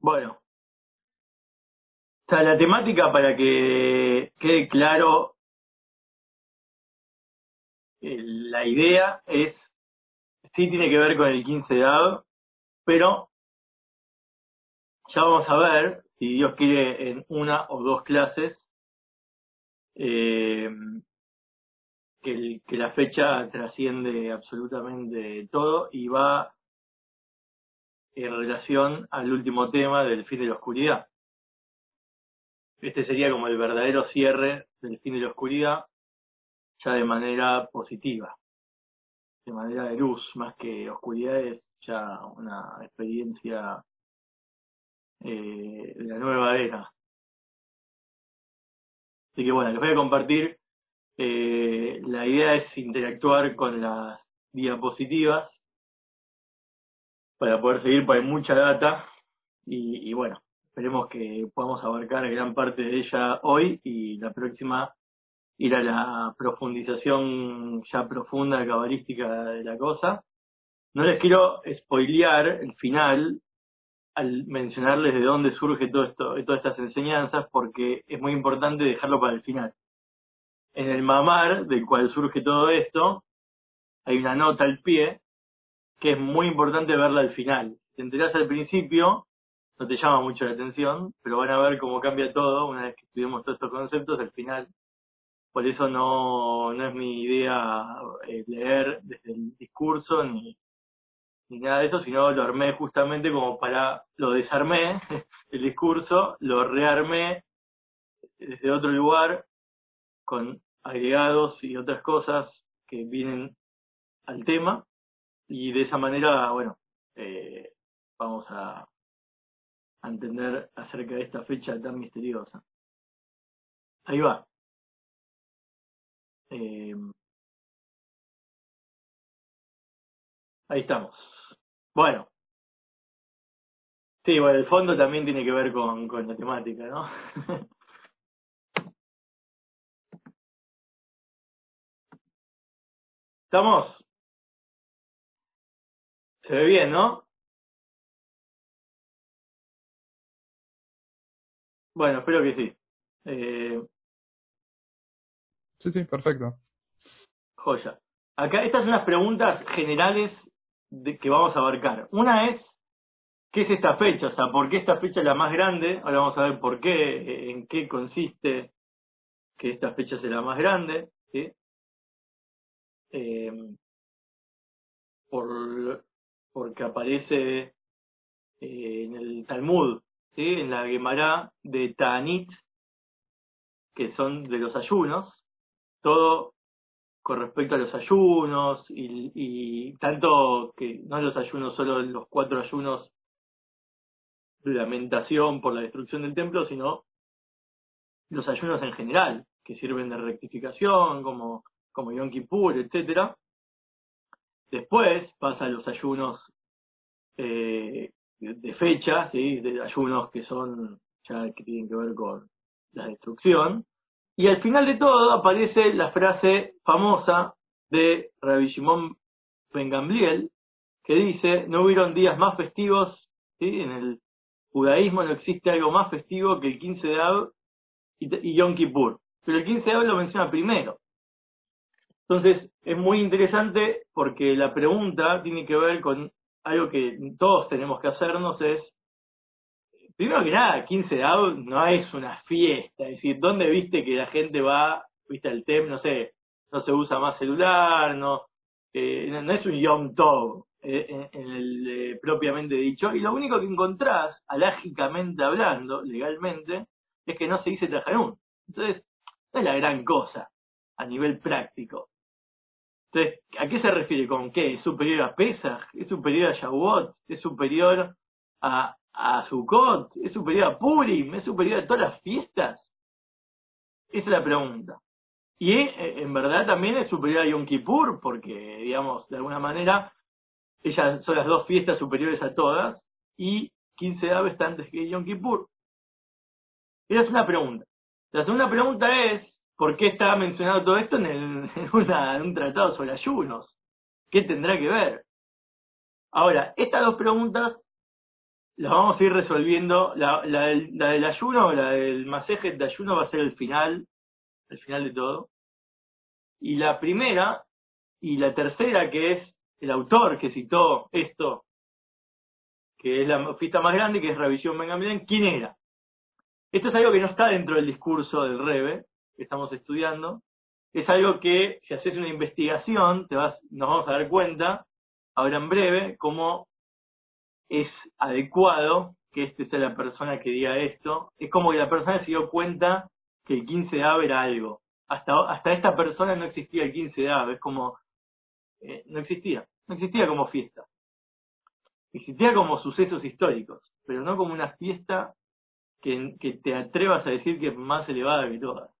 Bueno, o sea, la temática para que quede claro, eh, la idea es, sí tiene que ver con el 15 de pero ya vamos a ver, si Dios quiere, en una o dos clases, eh, que, que la fecha trasciende absolutamente todo y va en relación al último tema del fin de la oscuridad. Este sería como el verdadero cierre del fin de la oscuridad, ya de manera positiva, de manera de luz, más que oscuridad, es ya una experiencia eh, de la nueva era. Así que bueno, les voy a compartir. Eh, la idea es interactuar con las diapositivas para poder seguir, porque hay mucha data y, bueno, esperemos que podamos abarcar gran parte de ella hoy y la próxima ir a la profundización ya profunda cabalística de la cosa. No les quiero spoilear el final al mencionarles de dónde surge todo esto, todas estas enseñanzas, porque es muy importante dejarlo para el final. En el mamar del cual surge todo esto, hay una nota al pie que es muy importante verla al final. Te enterás al principio, no te llama mucho la atención, pero van a ver cómo cambia todo una vez que estudiamos todos estos conceptos al final. Por eso no, no es mi idea eh, leer desde el discurso ni, ni nada de eso, sino lo armé justamente como para, lo desarmé, el discurso, lo rearmé desde otro lugar, con agregados y otras cosas que vienen al tema, y de esa manera, bueno, eh, vamos a, entender acerca de esta fecha tan misteriosa. Ahí va. Eh, ahí estamos. Bueno. Sí, bueno, el fondo también tiene que ver con, con la temática, ¿no? ¿Estamos? Se ve bien, ¿no? Bueno, espero que sí. Eh, Sí, sí, perfecto. joya. Acá estas son las preguntas generales de, que vamos a abarcar. Una es, ¿qué es esta fecha? O sea, ¿por qué esta fecha es la más grande? Ahora vamos a ver por qué, eh, en qué consiste que esta fecha sea la más grande. ¿sí? Eh, por, porque aparece eh, en el Talmud, ¿sí? en la Gemara de Ta'anit, que son de los ayunos, todo con respecto a los ayunos y, y tanto que no los ayunos, solo los cuatro ayunos de lamentación por la destrucción del templo, sino los ayunos en general, que sirven de rectificación, como, como Yom Kippur, etcétera. Después pasa los ayunos eh, de, fecha, ¿sí? de ayunos que son ya que tienen que ver con la destrucción, y al final de todo aparece la frase famosa de Rabbi Shimon Ben Gamliel, que dice, no hubieron días más festivos, ¿sí? en el judaísmo no existe algo más festivo que el 15 de Av y, y Yom Kippur. Pero el 15 de Av lo menciona primero. Entonces, es muy interesante porque la pregunta tiene que ver con algo que todos tenemos que hacernos, es primero que nada, 15 de no es una fiesta, es decir, ¿dónde viste que la gente va, viste el TEM, no sé, no se usa más celular, no, eh, no, es un Yom Tov eh, el eh, propiamente dicho, y lo único que encontrás, alágicamente hablando, legalmente, es que no se dice Tajanún. Entonces, no es la gran cosa a nivel práctico. Entonces, ¿a qué se refiere con qué? ¿Es superior a Pesach? ¿Es superior a Shavuot? ¿Es superior a, a Sukkot, es superior a Purim, es superior a todas las fiestas. Esa es la pregunta. Y eh, en verdad también es superior a Yom Kippur, porque, digamos, de alguna manera, ellas son las dos fiestas superiores a todas, y 15 de Av está antes que Yom Kippur. Esa es una pregunta. La segunda pregunta es, ¿por qué está mencionado todo esto en, el, un tratado sobre ayunos? ¿Qué tendrá que ver? Ahora, estas dos preguntas la vamos a ir resolviendo. La, la, del, la del ayuno, la del de ayuno va a ser el final, el final de todo. Y la primera y la tercera, que es el autor que citó esto, que es la fiesta más grande, que es Revisión Ben ¿quién era? Esto es algo que no está dentro del discurso del Rebe, que estamos estudiando. Es algo que, si haces una investigación, te vas, nos vamos a dar cuenta, ahora en breve, cómo es adecuado que este sea la persona que diga esto. Es como que la persona se dio cuenta que el 15 de Av era algo. Hasta, hasta esta persona no existía el 15 de Av, es como, eh, no existía, no existía como fiesta. Existía como sucesos históricos, pero no como una fiesta que, que te atrevas a decir que es más elevada que todas.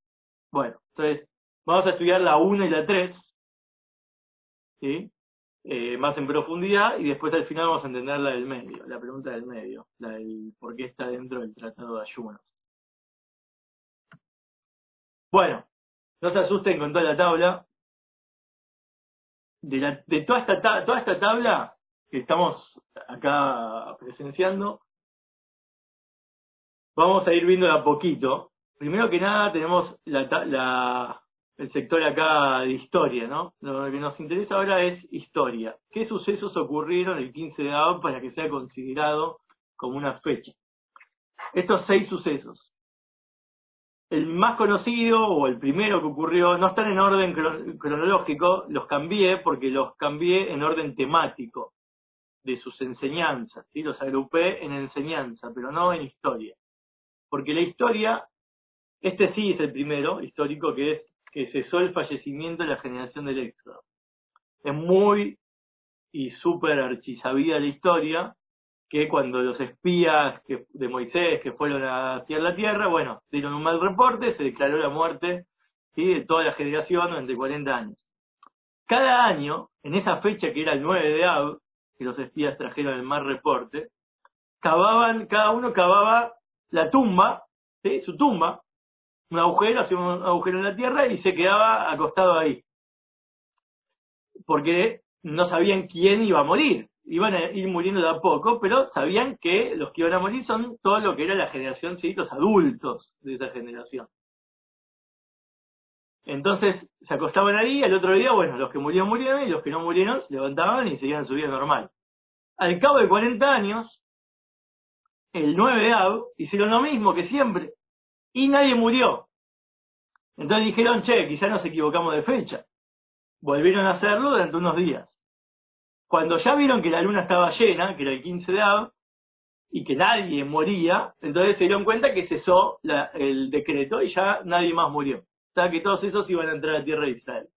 Bueno, entonces, vamos a estudiar la 1 y la 3, ¿sí? Eh, más en profundidad, y después al final vamos a entender la del medio, la pregunta del medio, la del por qué está dentro del tratado de ayunos. Bueno, no se asusten con toda la tabla. De, toda, esta, toda esta tabla que estamos acá presenciando, vamos a ir viendo de a poquito. Primero que nada tenemos el sector acá de historia, ¿no? Lo que nos interesa ahora es historia. ¿Qué sucesos ocurrieron el 15 de abril para que sea considerado como una fecha? Estos seis sucesos. El más conocido o el primero que ocurrió no están en orden cronológico, los cambié porque los cambié en orden temático de sus enseñanzas, ¿sí? los agrupé en enseñanza, pero no en historia. Porque la historia, este sí es el primero histórico, que es que cesó el fallecimiento de la generación del éxodo. Es muy y súper archisabida la historia, que cuando los espías de Moisés que fueron a hacia la tierra, bueno, dieron un mal reporte, se declaró la muerte ¿sí? de toda la generación durante 40 años. Cada año, en esa fecha que era el 9 de Ab, que los espías trajeron el mal reporte, cavaban, cada uno cavaba la tumba, ¿sí? su tumba, un agujero, hacía un agujero en la tierra y se quedaba acostado ahí. Porque no sabían quién iba a morir. Iban a ir muriendo de a poco, pero sabían que los que iban a morir son todo lo que era la generación, sí, los adultos de esa generación. Entonces se acostaban ahí, al otro día, bueno, los que murieron murieron y los que no murieron se levantaban y seguían su vida normal. Al cabo de 40 años, el 9 de Ab, hicieron lo mismo que siempre y nadie murió. Entonces dijeron, che, quizás nos equivocamos de fecha. Volvieron a hacerlo durante unos días. Cuando ya vieron que la luna estaba llena, que era el 15 de Ab, y que nadie moría, entonces se dieron cuenta que cesó el decreto y ya nadie más murió sea que todos esos iban a entrar a tierra de Israel.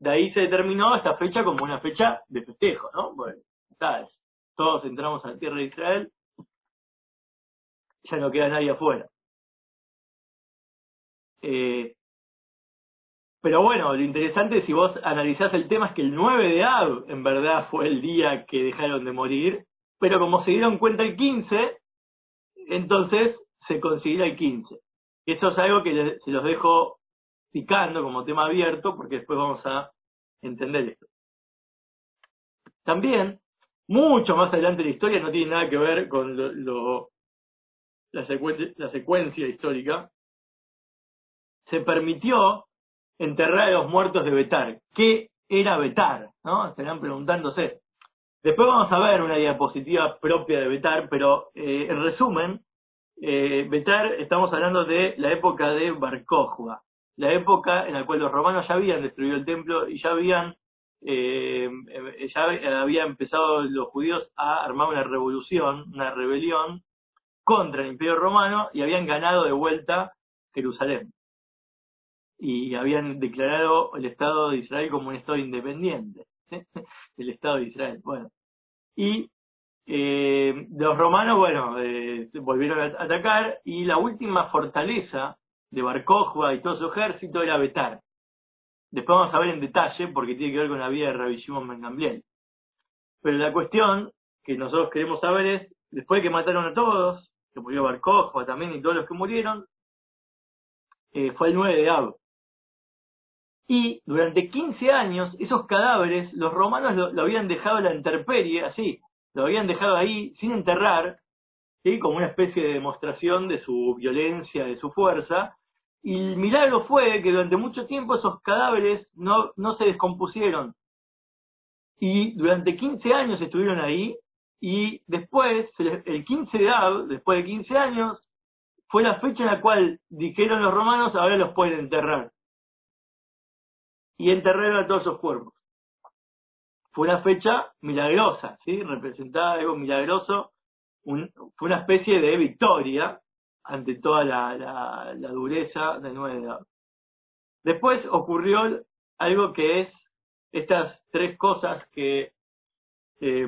De ahí se determinó esta fecha como una fecha de festejo, ¿no? Bueno, ¿sabes? Todos entramos a la tierra de Israel, ya no queda nadie afuera. Eh, pero bueno, lo interesante si vos analizás el tema es que el 9 de Ab en verdad fue el día que dejaron de morir, pero como se dieron cuenta el 15, entonces se considera el 15. Esto es algo que se los dejo picando como tema abierto, porque después vamos a entender esto. También, mucho más adelante de la historia, no tiene nada que ver con lo, la, la secuencia histórica, se permitió enterrar a los muertos de Betar. ¿Qué era Betar? ¿No? Estarán preguntándose. Después vamos a ver una diapositiva propia de Betar, pero eh, en resumen, eh, Betar, estamos hablando de la época de Barcojua la época en la cual los romanos ya habían destruido el templo y ya habían eh, ya habían empezado los judíos a armar una revolución, una rebelión contra el imperio romano y habían ganado de vuelta Jerusalén. Y habían declarado el Estado de Israel como un Estado independiente, el Estado de Israel. Bueno, y eh, los romanos, bueno, eh, volvieron a atacar y la última fortaleza de Barcojua y todo su ejército era Betar. Después vamos a ver en detalle porque tiene que ver con la vida de Rabbi Shimon Pero la cuestión que nosotros queremos saber es, después de que mataron a todos, que murió Barcojua también y todos los que murieron, eh, fue el 9 de Ab. Y durante 15 años, esos cadáveres, los romanos lo, habían dejado a la intemperie, así, lo habían dejado ahí sin enterrar, ¿sí? como una especie de demostración de su violencia, de su fuerza, y el milagro fue que durante mucho tiempo esos cadáveres no, no se descompusieron. Y durante 15 años estuvieron ahí, y después, el 15 de Ab, después de 15 años, fue la fecha en la cual dijeron los romanos, ahora los pueden enterrar. Y enterraron a todos esos cuerpos. Fue una fecha milagrosa, ¿sí? Representaba algo milagroso, fue una especie de victoria ante toda la, dureza del 9 de Después ocurrió algo que es estas tres cosas que eh,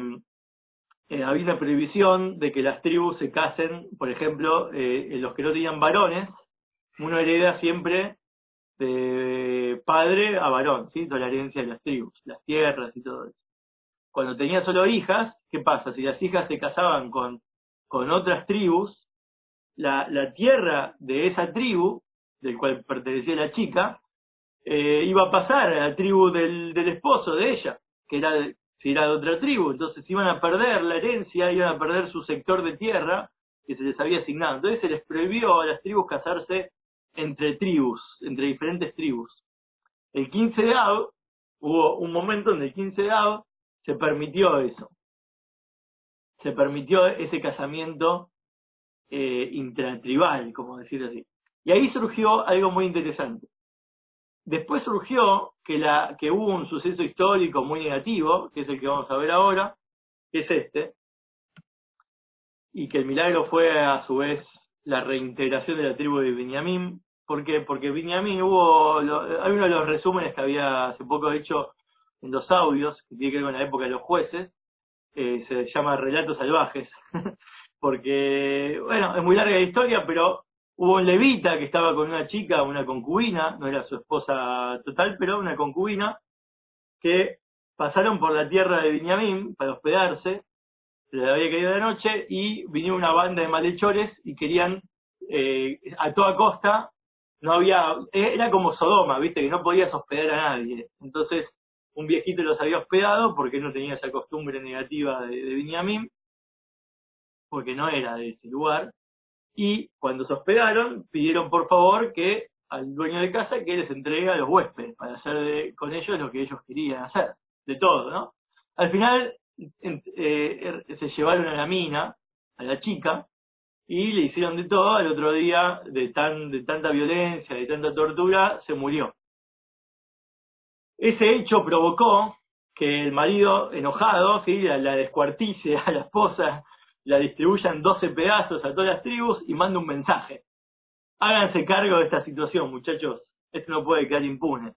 eh, había una prohibición de que las tribus se casen, por ejemplo, eh, los que no tenían varones, uno hereda siempre de padre a varón, ¿sí? Toda la herencia de las tribus, las tierras y todo eso. Cuando tenía solo hijas, ¿qué pasa? Si las hijas se casaban con, con otras tribus, la, la tierra de esa tribu, del cual pertenecía la chica, eh, iba a pasar a la tribu del, del esposo de ella, que era si era de otra tribu, entonces iban a perder la herencia, iban a perder su sector de tierra que se les había asignado. Entonces se les prohibió a las tribus casarse entre tribus, entre diferentes tribus. El 15 de Av, hubo un momento en el 15 de Av se permitió eso. Se permitió ese casamiento eh, intratribal, como decir así. Y ahí surgió algo muy interesante. Después surgió que, que hubo un suceso histórico muy negativo, que es el que vamos a ver ahora, que es este, y que el milagro fue a su vez la reintegración de la tribu de Benjamín. ¿Por qué? Porque Benjamín hubo, hay uno de los resúmenes que había hace poco hecho en los audios, que tiene que ver con la época de los jueces, eh, se llama Relatos Salvajes, porque, bueno, es muy larga la historia, pero Hubo un levita que estaba con una chica, una concubina, no era su esposa total, pero una concubina, que pasaron por la tierra de Viñamín para hospedarse, se les había caído de noche y vinieron una banda de malhechores y querían eh, a toda costa, no había, era como Sodoma, viste, que no podías hospedar a nadie. Entonces, un viejito los había hospedado porque no tenía esa costumbre negativa de, de porque no era de ese lugar, y cuando se hospedaron pidieron por favor que al dueño de casa que les entregue a los huéspedes para hacer con ellos lo que ellos querían hacer, de todo, ¿no? Al final eh, er, se llevaron a la mina, a la chica, y le hicieron de todo, al otro día de, tan, de tanta violencia, de tanta tortura, se murió. Ese hecho provocó que el marido enojado, ¿sí? la, la descuartice a la esposa la distribuya en 12 pedazos a todas las tribus y manda un mensaje. Háganse cargo de esta situación, muchachos. Esto no puede quedar impune.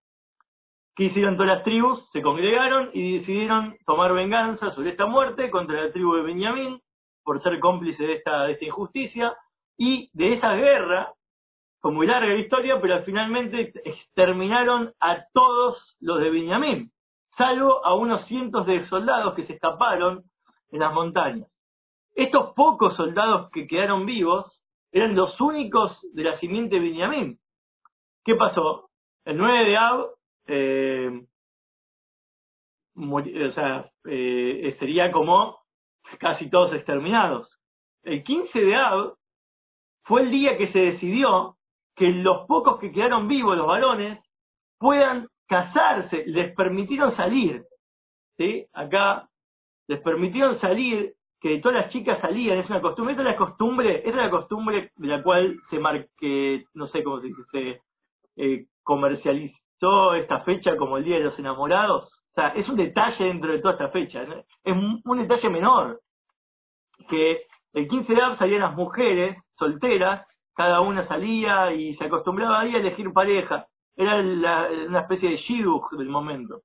¿Qué hicieron todas las tribus? Se congregaron y decidieron tomar venganza sobre esta muerte contra la tribu de Benjamín por ser cómplice de esta, injusticia. Y de esa guerra, fue muy larga la historia, pero finalmente exterminaron a todos los de Benjamín, salvo a unos cientos de soldados que se escaparon en las montañas. Estos pocos soldados que quedaron vivos eran los únicos de la simiente Benjamín. ¿Qué pasó? El 9 de Ab, eh, o sea, eh, sería como casi todos exterminados. El 15 de Ab fue el día que se decidió que los pocos que quedaron vivos, los varones, puedan casarse, les permitieron salir. ¿sí? Acá les permitieron salir que todas las chicas salían, es una costumbre, esta es la costumbre, es la costumbre de la cual se marque, no sé cómo se eh, comercializó esta fecha como el Día de los Enamorados. Es un detalle dentro de toda esta fecha, es un, detalle menor, que el 15 de abril salían las mujeres solteras, cada una salía y se acostumbraba a elegir pareja, era una especie de shidduch del momento.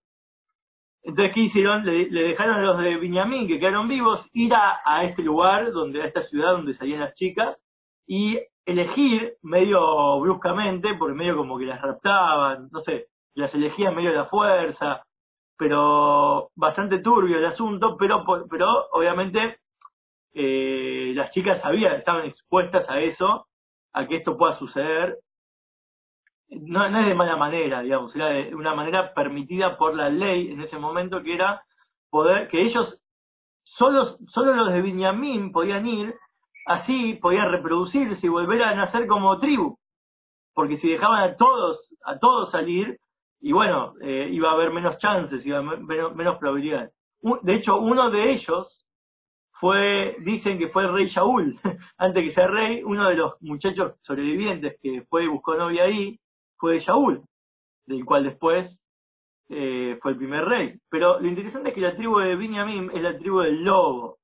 Entonces, ¿qué hicieron? Le, dejaron a los de Viñamín, que quedaron vivos, ir a, este lugar, donde a esta ciudad donde salían las chicas, y elegir medio bruscamente, porque medio como que las raptaban, no sé, las elegían medio de la fuerza, pero bastante turbio el asunto, pero, pero obviamente eh, las chicas sabían, estaban expuestas a eso, a que esto pueda suceder, no, no es de mala manera, digamos, era de una manera permitida por la ley en ese momento que era poder, que ellos, solo, solo los de Viñamín podían ir así podían reproducirse y volver a nacer como tribu. Porque si dejaban a todos, a todos salir, y bueno, eh, iba a haber menos chances, iba menos, menos probabilidades. De hecho, uno de ellos fue, dicen que fue el rey Shaul, antes que sea rey, uno de los muchachos sobrevivientes que fue y buscó novia ahí, fue Shaul, del cual después eh, fue el primer rey. Pero lo interesante es que la tribu de Binyamin es la tribu del lobo.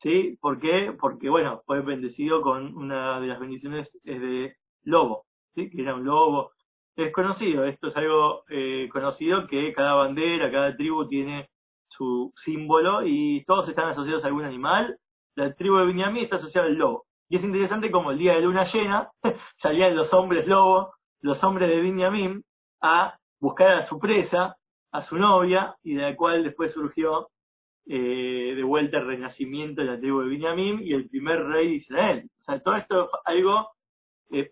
¿Sí? ¿Por qué? Porque, bueno, fue bendecido con una de las bendiciones es de lobo, ¿sí? Que era un lobo. Es conocido, esto es algo eh, conocido que cada bandera, cada tribu tiene su símbolo y todos están asociados a algún animal. La tribu de Binyamin está asociada al lobo. Y es interesante como el día de luna llena salían los hombres lobo, los hombres de Binyamin, a buscar a su presa, a su novia, y de la cual después surgió eh, de vuelta el renacimiento de la tribu de Binyamin y el primer rey de Israel. O sea, todo esto es algo eh,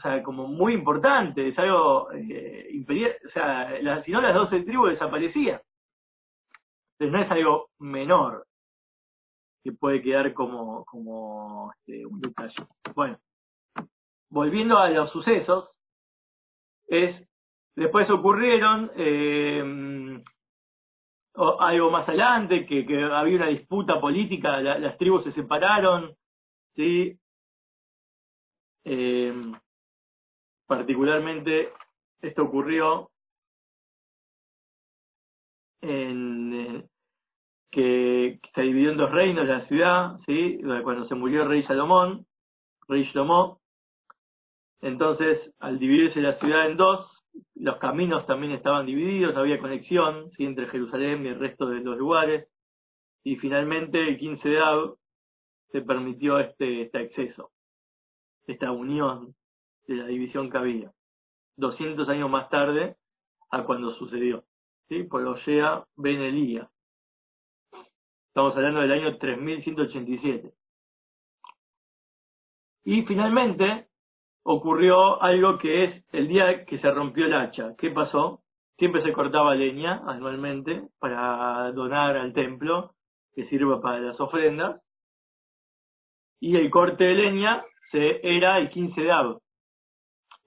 o sea, como muy importante, es algo eh, o sea, si no las doce tribus desaparecían. Entonces no es algo menor que puede quedar como, como este, un detalle. Bueno, volviendo a los sucesos, es después ocurrieron eh, algo más adelante, que, que, había una disputa política, las tribus se separaron, ¿sí? Eh, particularmente esto ocurrió en, eh, que se dividió en dos reinos la ciudad, ¿sí? cuando se murió el rey Salomón, rey Shlomo. Entonces, al dividirse la ciudad en dos, los caminos también estaban divididos, había conexión ¿sí? entre Jerusalén y el resto de los lugares. Y finalmente, el 15 de Ab, se permitió este, este acceso, esta unión de la división que había. 200 años más tarde a cuando sucedió, ¿sí? por Oshea Ben Elías. Estamos hablando del año 3187. Y finalmente ocurrió algo que es el día que se rompió el hacha. ¿Qué pasó? Siempre se cortaba leña anualmente para donar al templo, que sirva para las ofrendas. Y el corte de leña se, era el 15 de Av.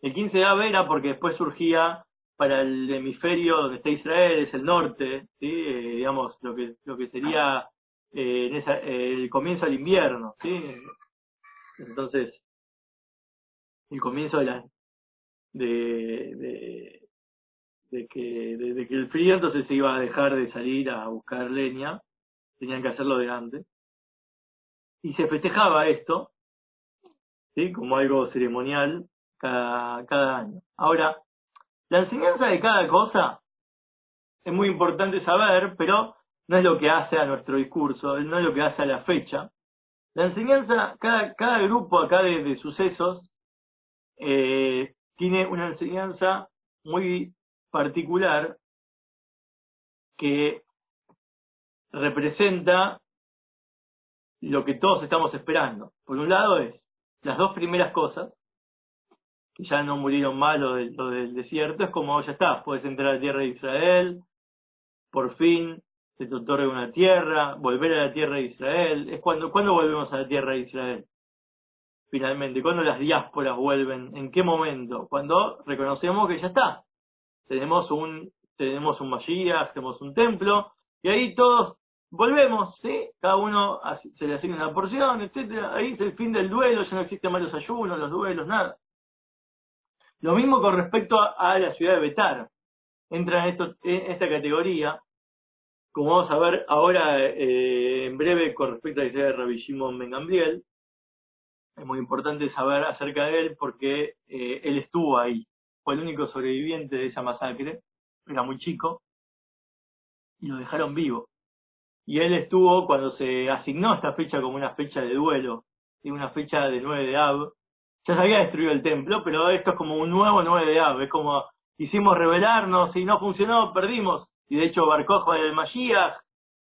El 15 de Av era porque después surgía para el hemisferio donde está Israel, es el norte, ¿sí? Eh, digamos, lo que, lo que sería eh, en esa, el comienzo del invierno, ¿sí? Entonces, el comienzo de la de, de, que de, que el frío entonces se iba a dejar de salir a buscar leña, tenían que hacerlo de antes. Y se festejaba esto, ¿sí? como algo ceremonial cada, año. Ahora, la enseñanza de cada cosa es muy importante saber, pero no es lo que hace a nuestro discurso, no es lo que hace a la fecha. La enseñanza, cada, cada grupo acá de, sucesos eh, tiene una enseñanza muy particular que representa lo que todos estamos esperando. Por un lado es las dos primeras cosas, que ya no murieron mal lo, lo del desierto, es como ya está, puedes entrar a la tierra de Israel, por fin se te otorga una tierra, volver a la tierra de Israel. Es cuando, ¿Cuándo volvemos a la tierra de Israel? Finalmente, ¿cuándo las diásporas vuelven? ¿En qué momento? Cuando reconocemos que ya está. Tenemos un, tenemos un Mashiach, tenemos un templo, y ahí todos volvemos, ¿sí? Cada uno se le asigna una porción, etcétera. Ahí es el fin del duelo, ya no existen más los ayunos, los duelos, nada. Lo mismo con respecto a, la ciudad de Betar. Entra en, esto, en esta categoría como vamos a ver ahora eh, en breve con respecto a la historia de Rabbi Shimon Ben Gamliel, es muy importante saber acerca de él porque eh, él estuvo ahí, fue el único sobreviviente de esa masacre, era muy chico, y lo dejaron vivo. Y él estuvo cuando se asignó esta fecha como una fecha de duelo, y una fecha de 9 de Ab. Ya se había destruido el templo, pero esto es como un nuevo 9 de Ab, es como hicimos rebelarnos y no funcionó, perdimos y de hecho barcó para el Mashiach,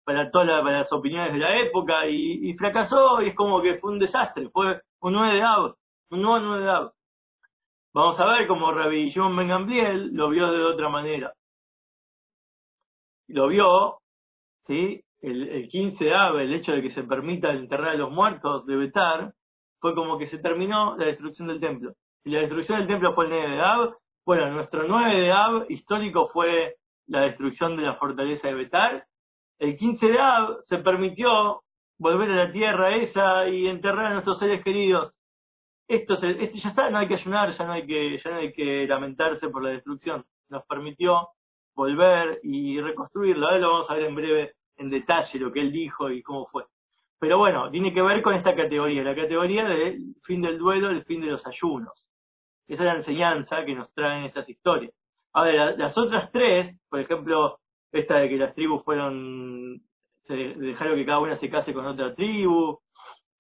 para todas las opiniones de la época, y, fracasó, y es como que fue un desastre, fue un 9 de Av, un nuevo 9 de Av. Vamos a ver cómo Rabbi Shimon Ben Gamliel lo vio de otra manera. Lo vio, ¿sí? el, el 15 de Av, el hecho de que se permita enterrar a los muertos de Betar, fue como que se terminó la destrucción del templo. Y la destrucción del templo fue el 9 de Av. Bueno, nuestro 9 de Av histórico fue la destrucción de la fortaleza de Betar. El 15 de Av se permitió volver a la tierra esa y enterrar a nuestros seres queridos. Esto, se, esto ya está, no hay que ayunar, ya no hay que, ya no hay que lamentarse por la destrucción. Nos permitió volver y reconstruirlo. Ahora lo vamos a ver en breve en detalle lo que él dijo y cómo fue. Pero bueno, tiene que ver con esta categoría, la categoría del fin del duelo, el fin de los ayunos. Esa es la enseñanza que nos traen estas historias. Ahora, las otras tres, por ejemplo, esta de que las tribus fueron, se dejaron que cada una se case con otra tribu,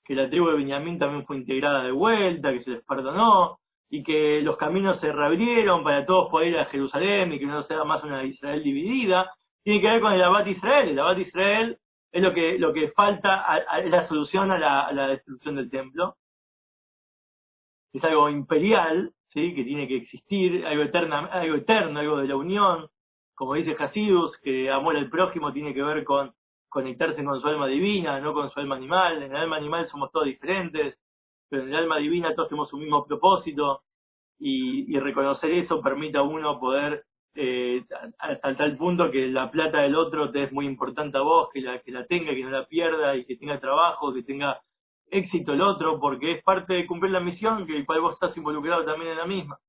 que la tribu de Benjamín también fue integrada de vuelta, que se les perdonó, y que los caminos se reabrieron para todos poder ir a Jerusalén y que no sea más una Israel dividida, tiene que ver con el Abad Israel. El Abad Israel es lo que, lo que falta, es la solución a la, destrucción del templo. Es algo imperial, ¿sí? que tiene que existir, algo, eterna, algo eterno, algo de la unión. Como dice Hasidus, que amor al prójimo tiene que ver con conectarse con su alma divina, no con su alma animal. En el alma animal somos todos diferentes, pero en el alma divina todos tenemos un mismo propósito y, y reconocer eso permite a uno poder eh, hasta tal punto que la plata del otro te es muy importante a vos, que la, que la tenga, que no la pierda y que tenga trabajo, que tenga éxito el otro, porque es parte de cumplir la misión que el vos estás involucrado también en la misma.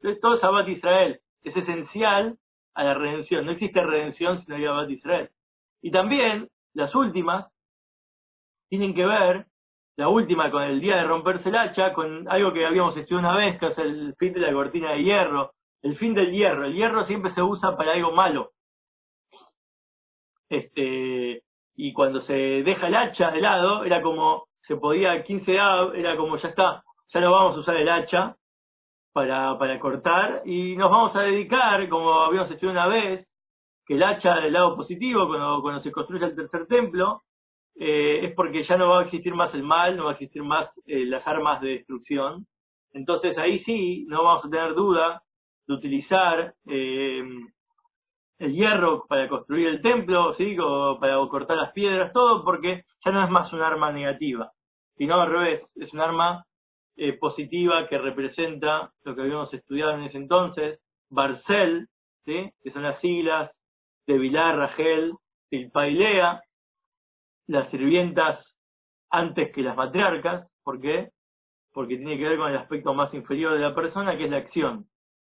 Entonces todo es Abad Israel, es esencial a la redención, no existe redención si no hay Abad Israel. Y también las últimas tienen que ver, la última con el día de romperse el hacha, con algo que habíamos estudiado una vez, que es el fin de la cortina de hierro, el fin del hierro. El hierro siempre se usa para algo malo. Este, y cuando se deja el hacha de lado, era como, se podía, 15 A, era como, ya está, ya no vamos a usar el hacha para, para cortar y nos vamos a dedicar, como habíamos hecho una vez, que el hacha del lado positivo, cuando, cuando se construye el tercer templo, eh, es porque ya no va a existir más el mal, no va a existir más eh, las armas de destrucción. Entonces ahí sí, no vamos a tener duda de utilizar eh, el hierro para construir el templo. O para cortar las piedras, todo, porque ya no es más un arma negativa, sino al revés, es un arma eh, positiva que representa lo que habíamos estudiado en ese entonces, Barcel, ¿sí? que son las siglas de Vilar, Rachel, Tilpailea, las sirvientas antes que las matriarcas, ¿por qué? Porque tiene que ver con el aspecto más inferior de la persona, que es la acción.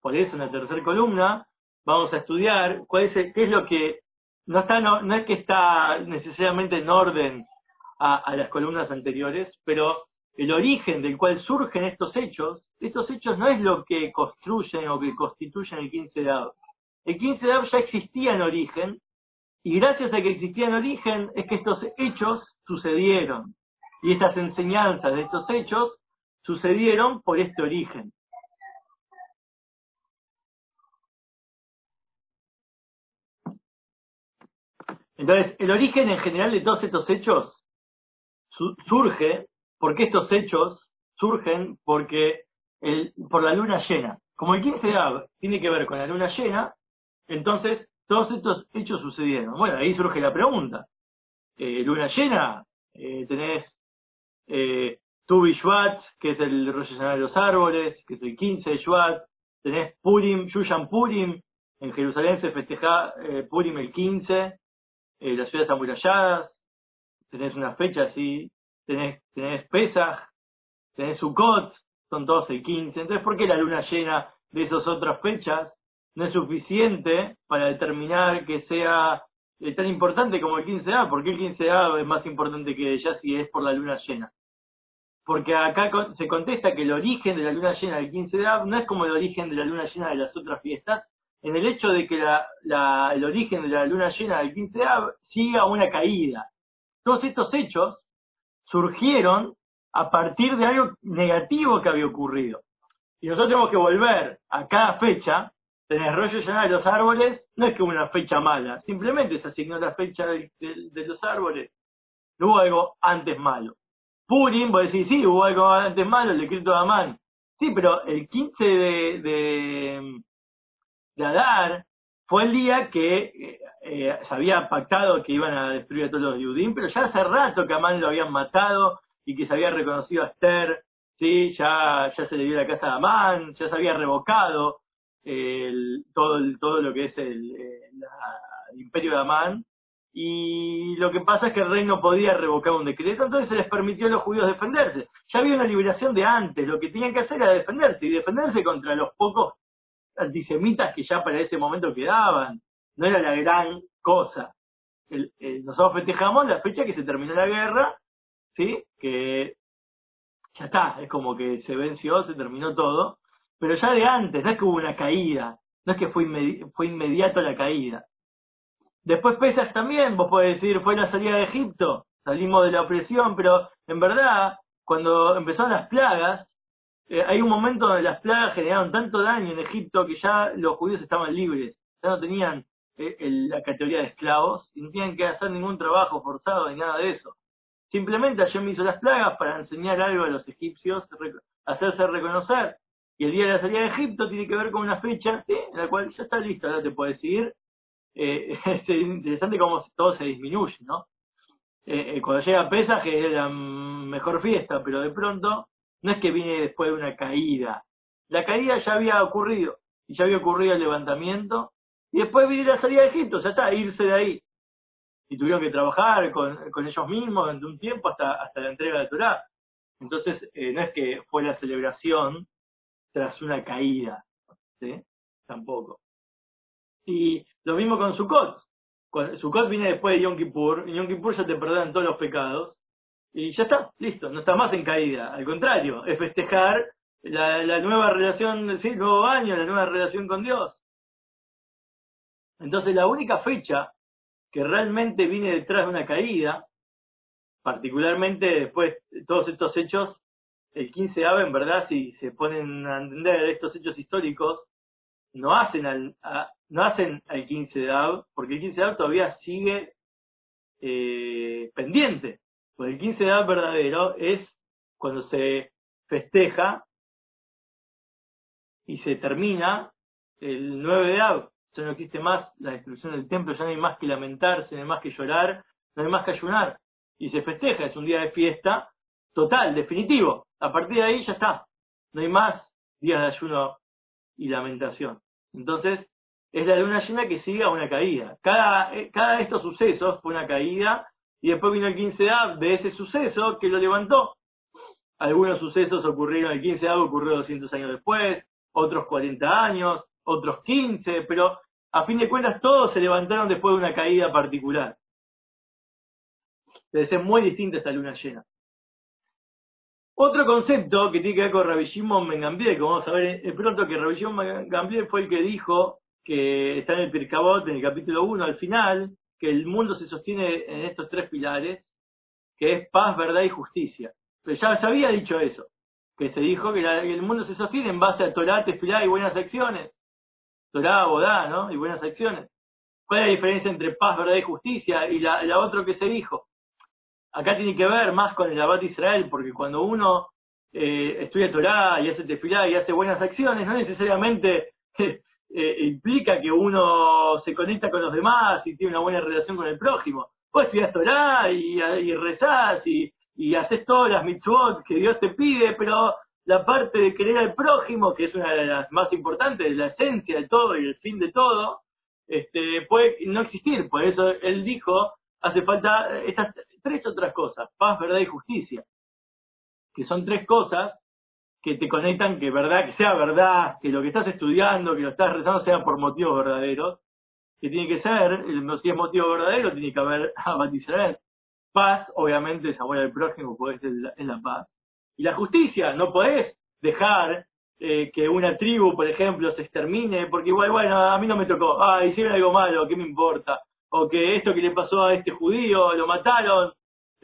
Por eso en la tercera columna vamos a estudiar cuál es qué es lo que no está no, es que está necesariamente en orden a, las columnas anteriores, pero el origen del cual surgen estos hechos, estos hechos no es lo que construyen o que constituyen el 15 de. El 15 de ya existía en origen, y gracias a que existía en origen es que estos hechos sucedieron. Y estas enseñanzas de estos hechos sucedieron por este origen. Entonces, el origen en general de todos estos hechos surge, porque estos hechos surgen porque el, por la luna llena. Como el 15 de Ab tiene que ver con la luna llena, entonces todos estos hechos sucedieron. Bueno, ahí surge la pregunta. Eh, luna llena, eh, tenés eh, Tubi Shvat, que es el rollo de los árboles, que es el 15 de Shvat, tenés Purim, Yushan Purim, en Jerusalén se festeja eh, Purim el 15, eh, las ciudades amuralladas, tenés una fecha así, tenés, tenés Pesach, tenés Sukkot, son todos el 15. Entonces, ¿por qué la luna llena de esas otras fechas no es suficiente para determinar que sea eh, tan importante como el 15A? ¿Por qué el 15A es más importante que ella si es por la luna llena? Porque acá se contesta que el origen de la luna llena del 15 de no es como el origen de la luna llena de las otras fiestas, en el hecho de que el origen de la luna llena del 15 de Av siga una caída. Todos estos hechos surgieron a partir de algo negativo que había ocurrido. Y nosotros tenemos que volver a cada fecha, tener rollo lleno de los árboles, no es que una fecha mala, simplemente se asignó la fecha de, los árboles. No hubo algo antes malo. Purim, vos decís, sí, hubo algo antes malo, el decreto de Amán. Sí, pero el 15 de, de Adar, fue el día que eh, eh, se había pactado que iban a destruir a todos los Yudim, pero ya hace rato que Amán lo habían matado y que se había reconocido a Esther, ¿sí? ya, ya se le dio la casa a Amán, ya se había revocado el, todo, todo lo que es el, eh, el imperio de Amán, y lo que pasa es que el rey no podía revocar un decreto, entonces se les permitió a los judíos defenderse. Ya había una liberación de antes, lo que tenían que hacer era defenderse, y defenderse contra los pocos antisemitas que ya para ese momento quedaban. No era la gran cosa. nosotros festejamos la fecha que se terminó la guerra, ¿sí? Que ya está, es como que se venció, se terminó todo, pero ya de antes, no es que hubo una caída, no es que fue, fue inmediato la caída. Después pesas también, vos podés decir, fue la salida de Egipto, salimos de la opresión, pero en verdad, cuando empezaron las plagas, eh, hay un momento donde las plagas generaron tanto daño en Egipto que ya los judíos estaban libres, ya no tenían eh, la categoría de esclavos y no tenían que hacer ningún trabajo forzado ni nada de eso. Simplemente me hizo las plagas para enseñar algo a los egipcios, hacerse reconocer. Y el día de la salida de Egipto tiene que ver con una fecha en la cual ya está listo, ahora te puedes ir eh, es interesante cómo todo se disminuye, ¿no? Eh, eh, cuando llega Pesaje es la mejor fiesta, pero de pronto no es que viene después de una caída. La caída ya había ocurrido, y ya había ocurrido el levantamiento, y después viene la salida de Egipto, ya está, irse de ahí. Y tuvieron que trabajar con, ellos mismos durante un tiempo hasta, hasta la entrega de Torah. Entonces, no es que fue la celebración tras una caída, ¿sí? Tampoco. Y lo mismo con Sukkot. Sukkot viene después de Yom Kippur, y Yom Kippur ya te perdonan todos los pecados, y ya está, listo, no está más en caída. Al contrario, es festejar la, nueva relación, sí, el nuevo año, la nueva relación con Dios. Entonces la única fecha que realmente viene detrás de una caída, particularmente después de todos estos hechos, el 15 de en verdad, si se ponen a entender estos hechos históricos, no hacen al, no hacen al 15 de Av, porque el 15 de Av todavía sigue eh, pendiente. Pues el 15 de Av verdadero es cuando se festeja y se termina el 9 de Av. Ya no existe más la destrucción del templo, ya no hay más que lamentarse, no hay más que llorar, no hay más que ayunar. Y se festeja, es un día de fiesta total, definitivo. A partir de ahí ya está. No hay más días de ayuno y lamentación. Entonces, es la luna llena que sigue a una caída. Cada, eh, cada de estos sucesos fue una caída y después vino el 15 de Ab de ese suceso que lo levantó. Algunos sucesos ocurrieron, el 15 de Ab ocurrió 200 años después, otros 40 años, otros 15, pero a fin de cuentas todos se levantaron después de una caída particular. Debe ser muy distinta esta luna llena. Otro concepto que tiene que ver con Rabbi Shimon que vamos a ver pronto que Rabbi Shimon fue el que dijo que está en el Pirkabot, en el capítulo 1, al final, que el mundo se sostiene en estos tres pilares, que es paz, verdad y justicia. Pero ya se había dicho eso, que se dijo que, el mundo se sostiene en base a Torah, Tefilá y buenas acciones. Torah, Bodá, ¿no? Y buenas acciones. ¿Cuál es la diferencia entre paz, verdad y justicia? Y la, otro que se dijo, acá tiene que ver más con el Abad Israel, porque cuando uno eh, estudia Torah y hace tefilá y hace buenas acciones, no necesariamente eh, implica que uno se conecta con los demás y tiene una buena relación con el prójimo. Vos estudias Torah y, y rezás y, y haces todas las mitzvot que Dios te pide, pero la parte de querer al prójimo, que es una de las más importantes, la esencia de todo y el fin de todo, este, puede no existir. Por eso él dijo, hace falta estas tres otras cosas, paz, verdad y justicia, que son tres cosas que te conectan que verdad, que sea verdad, que lo que estás estudiando, que lo estás rezando sea por motivos verdaderos, que tiene que ser, si es motivo verdadero, tiene que haber Israel. Paz, obviamente, es amor al prójimo, puede ser la, la paz. Y la justicia, no podés dejar eh, que una tribu, por ejemplo, se extermine, porque igual, bueno, a mí no me tocó, ah, hicieron algo malo, ¿qué me importa? o que esto que le pasó a este judío, lo mataron,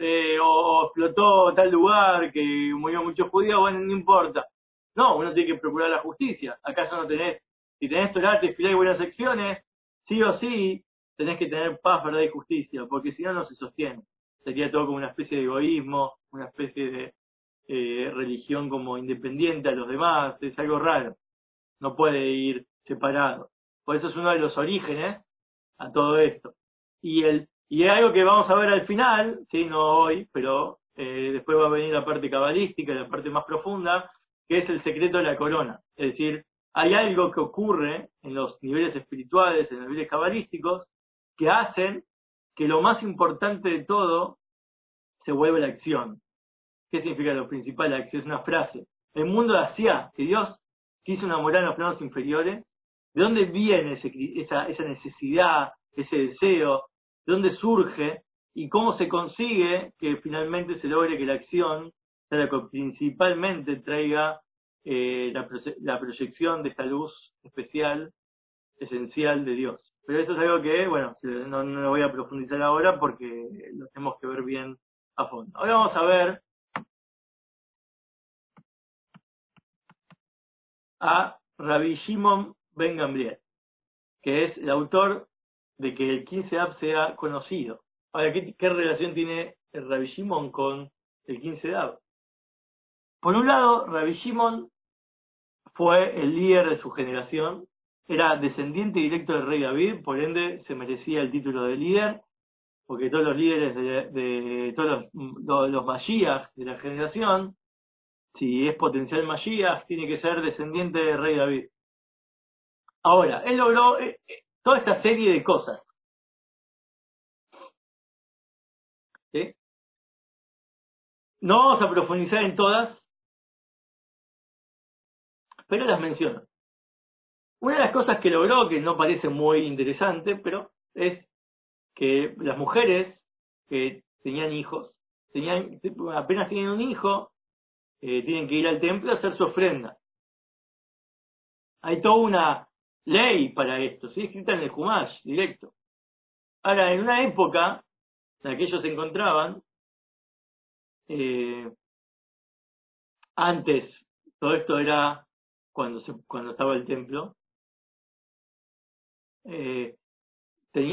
eh, o, explotó tal lugar que murió muchos judíos, bueno, no importa. No, uno tiene que procurar la justicia. ¿Acaso no tenés, si tenés Torah, y buenas acciones, sí o sí, tenés que tener paz, verdad y justicia, porque si no, no se sostiene. Sería todo como una especie de egoísmo, una especie de eh, religión como independiente a los demás, es algo raro. No puede ir separado. Por eso es uno de los orígenes a todo esto. Y el y es algo que vamos a ver al final, sí, no hoy, pero eh, después va a venir la parte cabalística, la parte más profunda, que es el secreto de la corona. Es decir, hay algo que ocurre en los niveles espirituales, en los niveles cabalísticos, que hacen que lo más importante de todo se vuelva la acción. ¿Qué significa lo principal? La acción es una frase. El mundo Asia, que Dios quiso enamorar en los planos inferiores, ¿de dónde viene esa, esa necesidad, ese deseo, dónde surge y cómo se consigue que finalmente se logre que la acción sea la que principalmente traiga eh, la, proyección de esta luz especial, esencial de Dios. Pero eso es algo que, bueno, no, lo voy a profundizar ahora porque lo tenemos que ver bien a fondo. Ahora vamos a ver a Rabbi Shimon Ben Gamliel, que es el autor de que el 15 Ab sea conocido. Ahora, ¿qué, relación tiene el Rabbi Shimon con el 15 Ab? Por un lado, Rabbi Shimon fue el líder de su generación, era descendiente directo del rey David, por ende se merecía el título de líder, porque todos los líderes de, todos los, los, de la generación, si es potencial Mashiach, tiene que ser descendiente del rey David. Ahora, él logró, eh, eh, toda esta serie de cosas. No vamos a profundizar en todas, pero las menciono. Una de las cosas que logró, que no parece muy interesante, pero es que las mujeres que tenían hijos, tenían, apenas tienen un hijo, eh, tienen que ir al templo a hacer su ofrenda. Hay toda una ley para esto, ¿sí? escrita en el Humash, directo. Ahora, en una época en la que ellos se encontraban, eh, antes, todo esto era cuando, se, cuando estaba el templo, eh,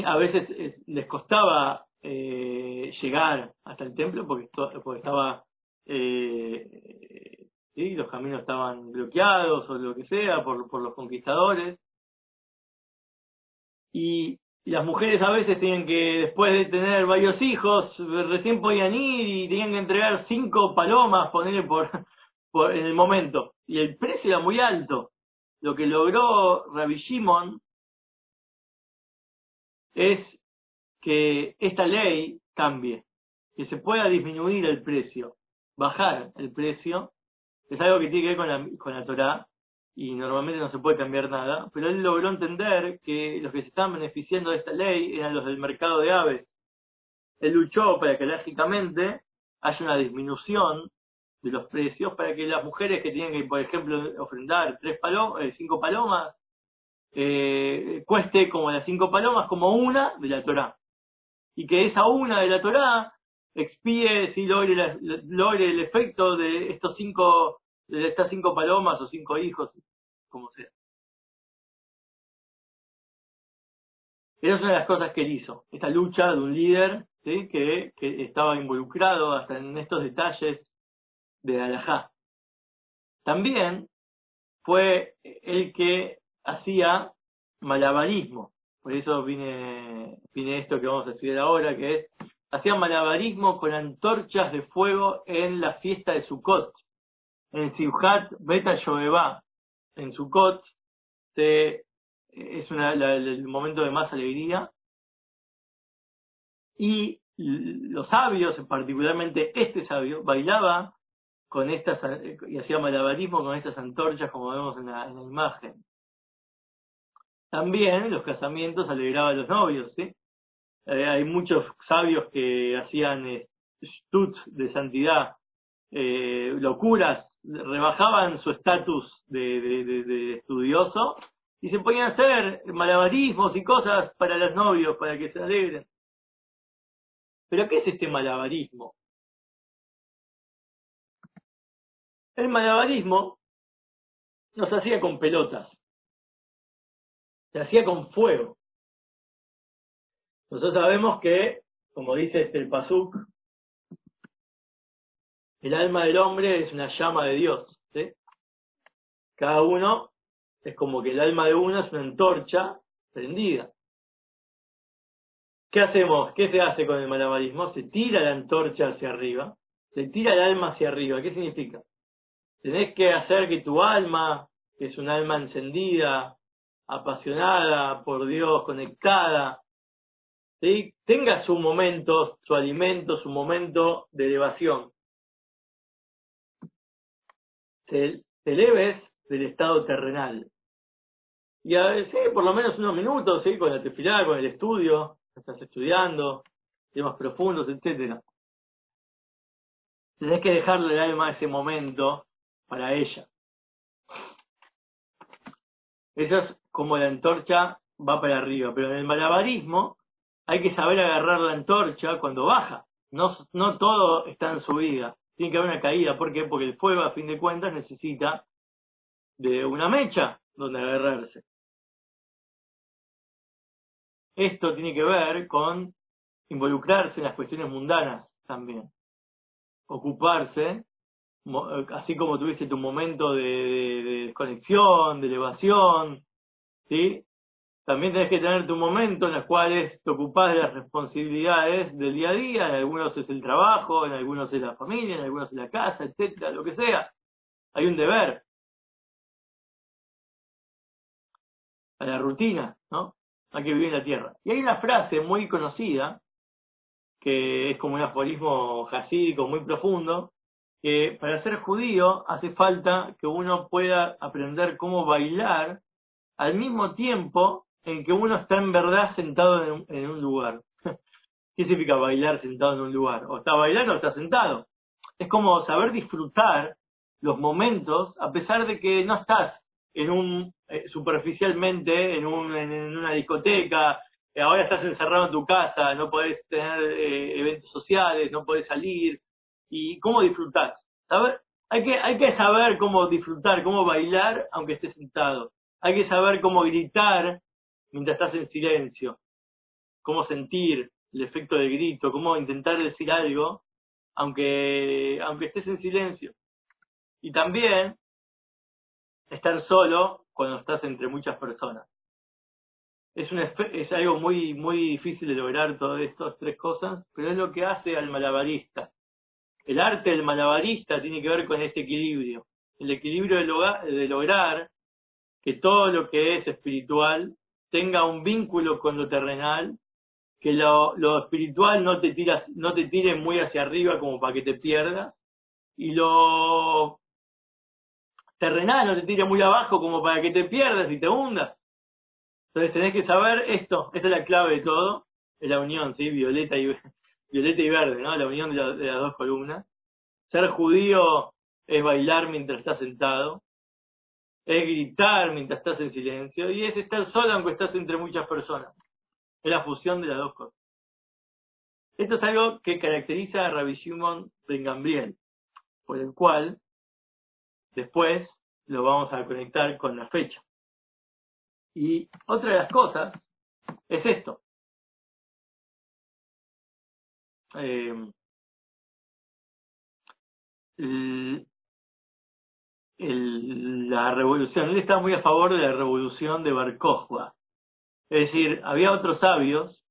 a veces les costaba eh, llegar hasta el templo porque, porque estaba eh, ¿sí? los caminos estaban bloqueados o lo que sea por, por los conquistadores y las mujeres a veces tenían que, después de tener varios hijos, recién podían ir y tenían que entregar cinco palomas, ponerle por, por en el momento. Y el precio era muy alto. Lo que logró Rabbi Shimon es que esta ley cambie, que se pueda disminuir el precio, bajar el precio, es algo que tiene que ver con la, con la Torah, y normalmente no se puede cambiar nada, pero él logró entender que los que se estaban beneficiando de esta ley eran los del mercado de aves. Él luchó para que lógicamente haya una disminución de los precios para que las mujeres que tienen que, por ejemplo, ofrendar tres palomas, eh, cinco palomas, eh, cueste como las cinco palomas, como una de la Torá. Y que esa una de la Torá expíe, si logre, logre el efecto de estos cinco de estas cinco palomas o cinco hijos, como sea. Esa es una de las cosas que él hizo, esta lucha de un líder que, que estaba involucrado hasta en estos detalles de Alajá. También fue el que hacía malabarismo, por eso viene, viene esto que vamos a estudiar ahora, que es, hacía malabarismo con antorchas de fuego en la fiesta de Sukkot en Sibhat Beta Yoeva, en Sukkot, es el momento de más alegría. Y los sabios, particularmente este sabio, bailaba con estas, y hacía malabarismo con estas antorchas como vemos en la, imagen. También los casamientos alegraban a los novios. Eh, hay muchos sabios que hacían eh, de santidad, eh, locuras rebajaban su estatus de, estudioso y se ponían a hacer malabarismos y cosas para los novios, para que se alegren. Pero ¿qué es este malabarismo? El malabarismo nos hacía con pelotas, se hacía con fuego. Nosotros sabemos que, como dice este el Pasuk, el alma del hombre es una llama de Dios. Cada uno es como que el alma de uno es una antorcha prendida. ¿Qué hacemos? ¿Qué se hace con el malabarismo? Se tira la antorcha hacia arriba, se tira el alma hacia arriba. ¿Qué significa? Tenés que hacer que tu alma, que es un alma encendida, apasionada por Dios, conectada, tenga su momento, su alimento, su momento de elevación. Te, eleves del estado terrenal. Y a veces, por lo menos unos minutos, ¿sí? con la tefilá, con el estudio, estás estudiando, temas profundos, etcétera. Tenés que dejarle el alma ese momento para ella. Eso es como la antorcha va para arriba, pero en el malabarismo hay que saber agarrar la antorcha cuando baja. No, no todo está en subida. Tiene que haber una caída. ¿Por qué? Porque el fuego, a fin de cuentas, necesita de una mecha donde agarrarse. Esto tiene que ver con involucrarse en las cuestiones mundanas también. Ocuparse así como tuviste tu momento de, desconexión, de elevación, ¿sí? También tenés que tener tu momento en los cuales te ocupás de las responsabilidades del día a día, en algunos es el trabajo, en algunos es la familia, en algunos es la casa, etcétera, lo que sea. Hay un deber. A la rutina, ¿no? Hay que vivir en la tierra. Y hay una frase muy conocida, que es como un aforismo jasídico muy profundo, que para ser judío hace falta que uno pueda aprender cómo bailar al mismo tiempo en que uno está en verdad sentado en un, lugar. ¿Qué significa bailar sentado en un lugar? O está bailando o está sentado. Es como saber disfrutar los momentos a pesar de que no estás en un eh, superficialmente en, un, en, una discoteca, eh, ahora estás encerrado en tu casa, no podés tener eh, eventos sociales, no podés salir, y cómo disfrutar. Hay que, hay que saber cómo disfrutar, cómo bailar aunque estés sentado. Hay que saber cómo gritar mientras estás en silencio. Cómo sentir el efecto del grito, cómo intentar decir algo aunque, aunque estés en silencio. Y también estar solo cuando estás entre muchas personas. Es, un, es algo muy, muy difícil de lograr todas estas tres cosas, pero es lo que hace al malabarista. El arte del malabarista tiene que ver con este equilibrio, el equilibrio de, lograr que todo lo que es espiritual tenga un vínculo con lo terrenal, que lo, espiritual no te, no te tire muy hacia arriba como para que te pierdas, y lo terrenal no te tire muy abajo como para que te pierdas y te hundas. Entonces tenés que saber esto, esta es la clave de todo, es la unión, ¿sí? Violeta y, violeta y verde, ¿no? La unión de, las dos columnas. Ser judío es bailar mientras estás sentado, es gritar mientras estás en silencio, y es estar solo aunque estás entre muchas personas. Es la fusión de las dos cosas. Esto es algo que caracteriza a Rabbi Shimon Ben Gambriel, por el cual después lo vamos a conectar con la fecha. Y otra de las cosas es esto. eh, la revolución, él estaba muy a favor de la revolución de Bar Es decir, había otros sabios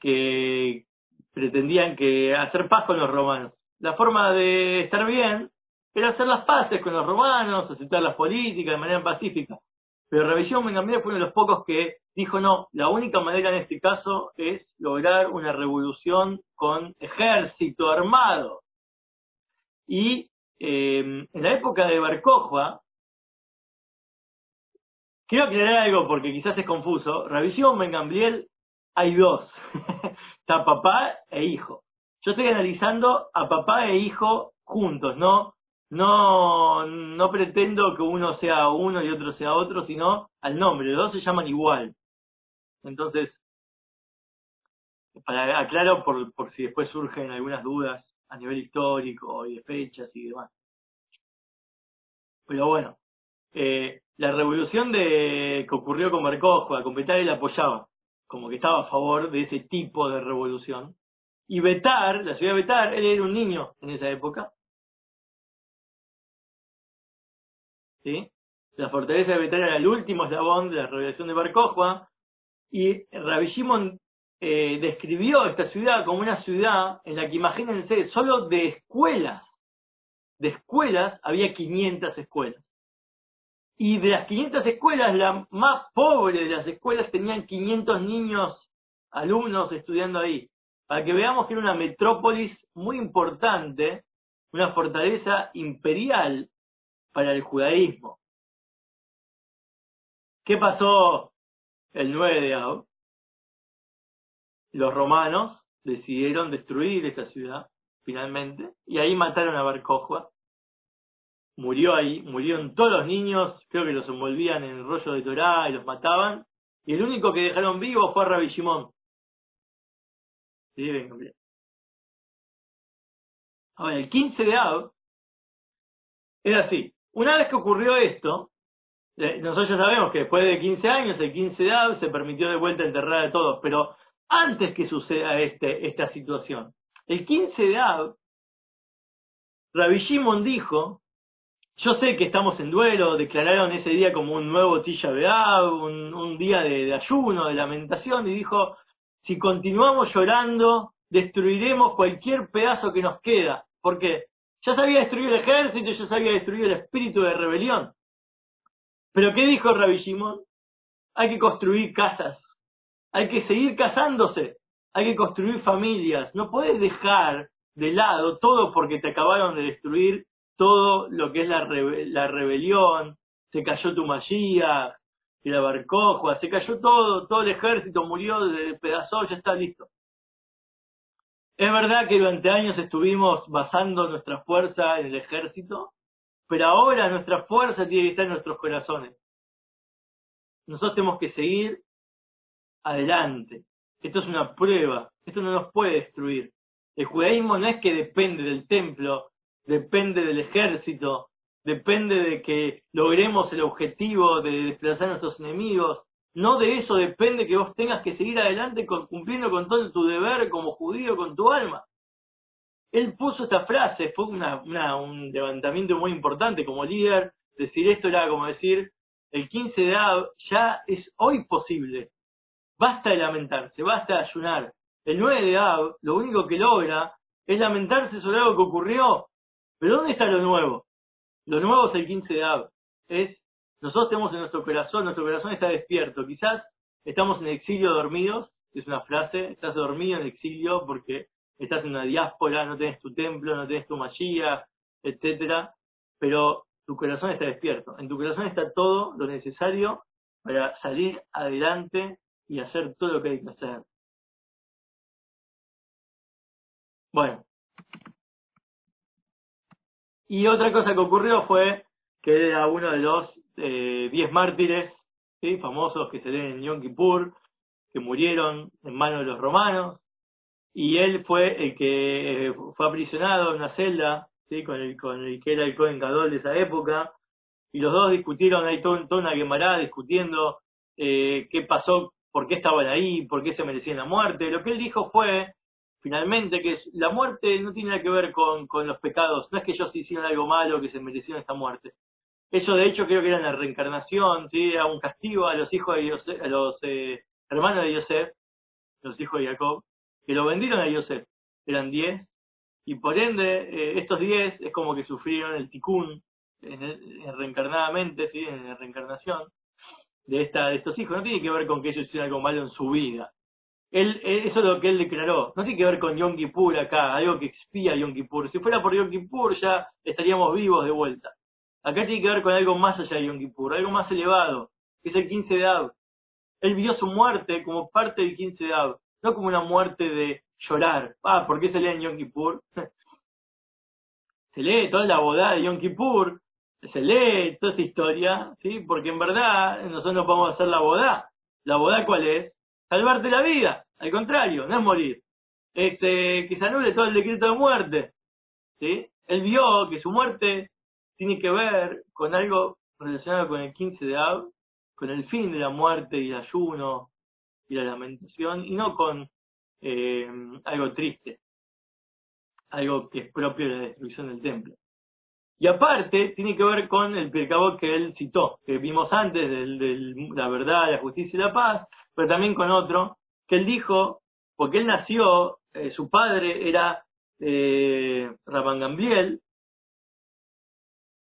que pretendían que hacer paz con los romanos. La forma de estar bien era hacer las paces con los romanos, aceptar las políticas de manera pacífica. Pero Revisión Bengamín fue uno de los pocos que dijo no, la única manera en este caso es lograr una revolución con ejército armado. Y eh, en la época de Barcojua, quiero aclarar algo porque quizás es confuso, Revisión Ben hay dos, está papá e hijo. Yo estoy analizando a papá e hijo juntos, ¿no? no, no pretendo que uno sea uno y otro sea otro, sino al nombre. Los dos se llaman igual. Entonces, para aclaro por, por si después surgen algunas dudas a nivel histórico y de fechas y demás. Pero bueno, eh, la revolución de que ocurrió con Marcojo, a completar él apoyaba, como que estaba a favor de ese tipo de revolución. Y Betar, la ciudad de Betar, él era un niño en esa época, ¿sí? La fortaleza de Betar era el último eslabón de la revelación de Barcojua, Y Rabbi Shimon eh, describió esta ciudad como una ciudad en la que, imagínense, solo de escuelas, de escuelas, había 500 escuelas. Y de las 500 escuelas, la más pobre de las escuelas tenían 500 niños, alumnos estudiando ahí. Para que veamos que era una metrópolis muy importante, una fortaleza imperial para el judaísmo. ¿Qué pasó el 9 de? Los romanos decidieron destruir esta ciudad, finalmente, y ahí mataron a Bar Murió ahí, murieron todos los niños, creo que los envolvían en el rollo de Torá y los mataban, y el único que dejaron vivo fue a Rabbi. Sí, venga. Ahora, el 15 de Ab era así. Una vez que ocurrió esto, eh, nosotros sabemos que después de 15 años, el 15 de Ab se permitió de vuelta enterrar a todos, pero antes que suceda este, esta situación. El 15 de Ab, Rabbi Shimon dijo, yo sé que estamos en duelo, declararon ese día como un nuevo Tisha B'Av, un, un día de, ayuno, de lamentación, y dijo, si continuamos llorando, destruiremos cualquier pedazo que nos queda, porque ya se había destruido el ejército, ya se había destruido el espíritu de rebelión. Pero ¿qué dijo Rabbi Shimon? Hay que construir casas, hay que seguir casándose, hay que construir familias, no puedes dejar de lado todo porque te acabaron de destruir todo lo que es la, la rebelión, se cayó tu magia, y la barcojua, se cayó todo, todo el ejército murió de pedazos, ya está listo. Es verdad que durante años estuvimos basando nuestra fuerza en el ejército, pero ahora nuestra fuerza tiene que estar en nuestros corazones. Nosotros tenemos que seguir adelante. Esto es una prueba, esto no nos puede destruir. El judaísmo no es que depende del templo, depende del ejército, depende de que logremos el objetivo de desplazar a nuestros enemigos. No de eso depende que vos tengas que seguir adelante cumpliendo con todo tu deber como judío, con tu alma. Él puso esta frase, fue una, un levantamiento muy importante como líder. Decir esto era como decir, el 15 de Ab ya es hoy posible Basta de lamentarse, basta de ayunar. El 9 de Ab lo único que logra es lamentarse sobre algo que ocurrió. Pero ¿dónde está lo nuevo? Lo nuevo es el 15 de Ab. Es, nosotros tenemos en nuestro corazón, nuestro corazón está despierto. Quizás estamos en exilio dormidos, es una frase, estás dormido en exilio porque estás en una diáspora, no tenés tu templo, no tenés tu magia, etcétera, pero tu corazón está despierto. En tu corazón está todo lo necesario para salir adelante y hacer todo lo que hay que hacer. Bueno. Y otra cosa que ocurrió fue que era uno de los eh, diez mártires ¿sí? famosos que se leen en Yom Kippur, que murieron en manos de los romanos, y él fue el que eh, fue aprisionado en una celda ¿sí? con, el, con el que era el Cohen de esa época, y los dos discutieron, hay toda, una Gemara discutiendo eh, qué pasó por qué estaban ahí, por qué se merecían la muerte. Lo que él dijo fue, finalmente, que la muerte no tiene nada que ver con, los pecados. No es que ellos hicieron algo malo que se merecieron esta muerte. Eso, de hecho, creo que era la reencarnación, ¿sí? era un castigo a los hijos de a los eh, hermanos de Yosef, los hijos de Jacob, que lo vendieron a Yosef. Eran diez, y por ende, eh, estos diez es como que sufrieron el tikkun en, reencarnadamente, ¿sí? en la reencarnación de, esta, de estos hijos. No tiene que ver con que ellos hicieron algo malo en su vida. Él, eso es lo que él declaró. No tiene que ver con Yom Kippur acá, algo que expía Yom Kippur. Si fuera por Yom Kippur ya estaríamos vivos de vuelta. Acá tiene que ver con algo más allá de Yom Kippur, algo más elevado, que es el 15 de Ab. Él vio su muerte como parte del 15 de Ab, no como una muerte de llorar. Ah, ¿por qué se lee en Yom Kippur? se lee toda la boda de Yom Kippur, se lee toda esa historia, ¿sí? Porque en verdad nosotros no podemos hacer la boda. ¿La boda cuál es? Salvarte la vida. Al contrario, no es morir. Es que se anule todo el decreto de muerte. ¿Sí? Él vio que su muerte tiene que ver con algo relacionado con el 15 de Ab, con el fin de la muerte y el ayuno y la lamentación, y no con eh, algo triste, algo que es propio de la destrucción del templo. Y aparte, tiene que ver con el pecado que él citó, que vimos antes, de la verdad, la justicia y la paz, pero también con otro, que él dijo, porque él nació, eh, su padre era eh, Gambiel,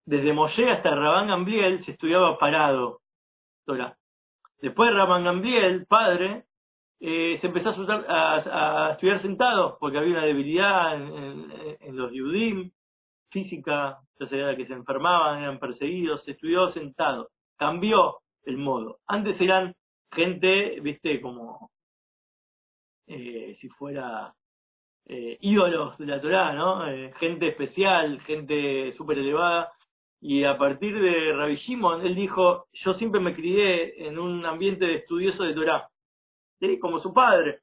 desde Moshe hasta Rabán Gambiel se estudiaba parado Torah. Después Rabán Gambiel, padre, eh, se empezó a, estudiar sentado, porque había una debilidad en, los Yudim, física, ya sea que se enfermaban, eran perseguidos, se estudió sentado. Cambió el modo. Antes eran gente, viste, como eh, si fuera eh, ídolos de la Torah, ¿no? Eh, gente especial, gente súper elevada. Y a partir de Rabbi Shimon, él dijo, yo siempre me crié en un ambiente de estudioso de Torah, ¿sí? como su padre.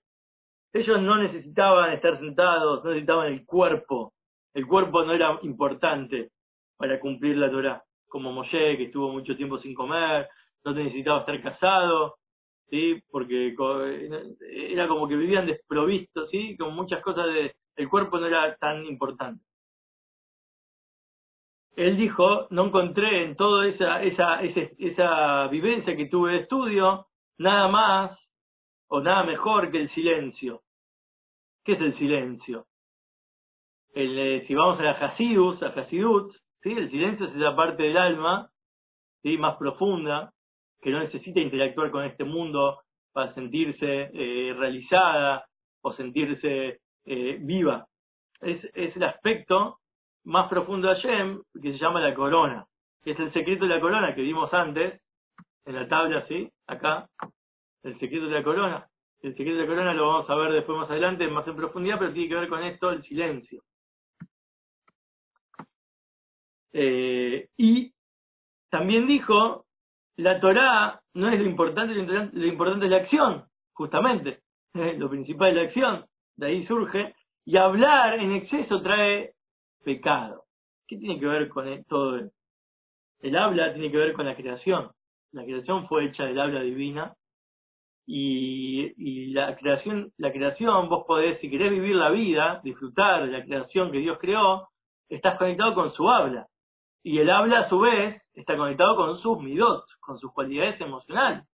Ellos no necesitaban estar sentados, no necesitaban el cuerpo. El cuerpo no era importante para cumplir la Torah. Como Moshe, que estuvo mucho tiempo sin comer, no necesitaba estar casado, ¿sí? Porque era como que vivían desprovistos, ¿sí? Como muchas cosas el cuerpo no era tan importante. Él dijo, no encontré en toda esa, esa, esa, esa vivencia que tuve de estudio, nada más o nada mejor que el silencio. ¿Qué es el silencio? El, eh, si vamos a la Hasidus, a Hasidut, ¿sí? el silencio es esa parte del alma ¿sí? más profunda, que no necesita interactuar con este mundo para sentirse eh, realizada o sentirse eh, viva. Es, es, el aspecto más profundo de Hashem que se llama la corona, es el secreto de la corona que vimos antes en la tabla, ¿sí? Acá, el secreto de la corona. El secreto de la corona lo vamos a ver después más adelante, más en profundidad, pero tiene que ver con esto, el silencio. Eh, y también dijo la Torá no es lo importante, lo importante es la acción, justamente. Lo principal es la acción, de ahí surge. Y hablar en exceso trae pecado. ¿Qué tiene que ver con todo? El habla tiene que ver con la creación. La creación fue hecha del habla divina. Y, y la creación, la creación, vos podés, si querés vivir la vida, disfrutar de la creación que Dios creó, estás conectado con su habla. Y el habla, a su vez, está conectado con sus midot, con sus cualidades emocionales.